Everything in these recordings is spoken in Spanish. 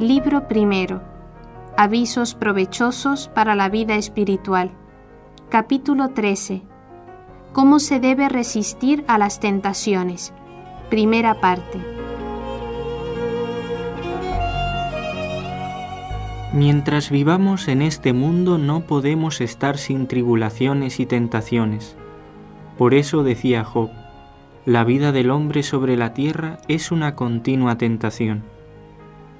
Libro primero. Avisos provechosos para la vida espiritual. Capítulo 13. Cómo se debe resistir a las tentaciones. Primera parte. Mientras vivamos en este mundo no podemos estar sin tribulaciones y tentaciones. Por eso decía Job, la vida del hombre sobre la tierra es una continua tentación.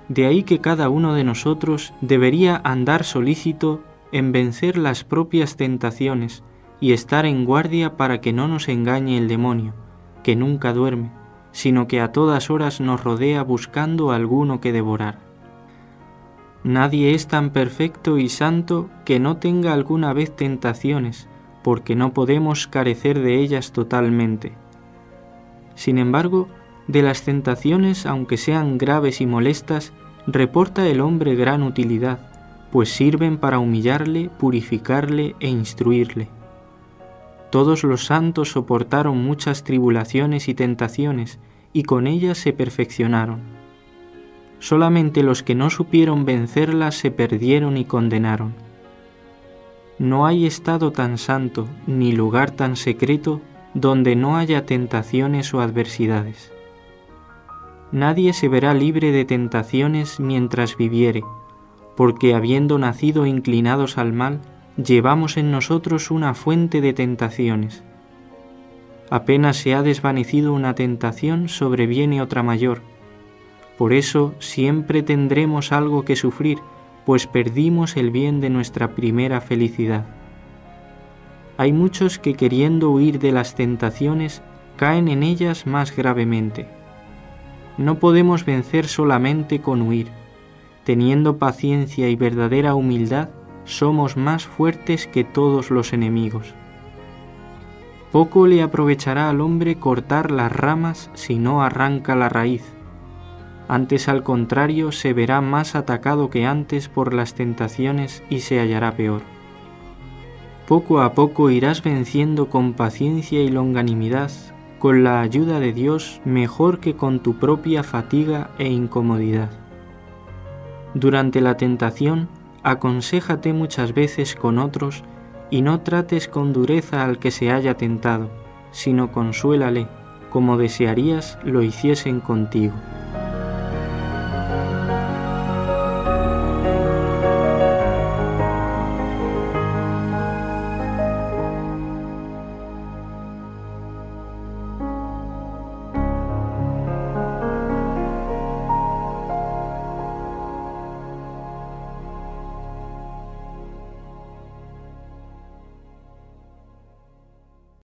De ahí que cada uno de nosotros debería andar solícito en vencer las propias tentaciones y estar en guardia para que no nos engañe el demonio, que nunca duerme, sino que a todas horas nos rodea buscando alguno que devorar. Nadie es tan perfecto y santo que no tenga alguna vez tentaciones, porque no podemos carecer de ellas totalmente. Sin embargo, de las tentaciones, aunque sean graves y molestas, reporta el hombre gran utilidad, pues sirven para humillarle, purificarle e instruirle. Todos los santos soportaron muchas tribulaciones y tentaciones, y con ellas se perfeccionaron. Solamente los que no supieron vencerlas se perdieron y condenaron. No hay estado tan santo, ni lugar tan secreto, donde no haya tentaciones o adversidades. Nadie se verá libre de tentaciones mientras viviere, porque habiendo nacido inclinados al mal, llevamos en nosotros una fuente de tentaciones. Apenas se ha desvanecido una tentación, sobreviene otra mayor. Por eso siempre tendremos algo que sufrir, pues perdimos el bien de nuestra primera felicidad. Hay muchos que queriendo huir de las tentaciones caen en ellas más gravemente. No podemos vencer solamente con huir. Teniendo paciencia y verdadera humildad, somos más fuertes que todos los enemigos. Poco le aprovechará al hombre cortar las ramas si no arranca la raíz. Antes al contrario se verá más atacado que antes por las tentaciones y se hallará peor poco a poco irás venciendo con paciencia y longanimidad, con la ayuda de Dios mejor que con tu propia fatiga e incomodidad. Durante la tentación, aconséjate muchas veces con otros y no trates con dureza al que se haya tentado, sino consuélale, como desearías lo hiciesen contigo.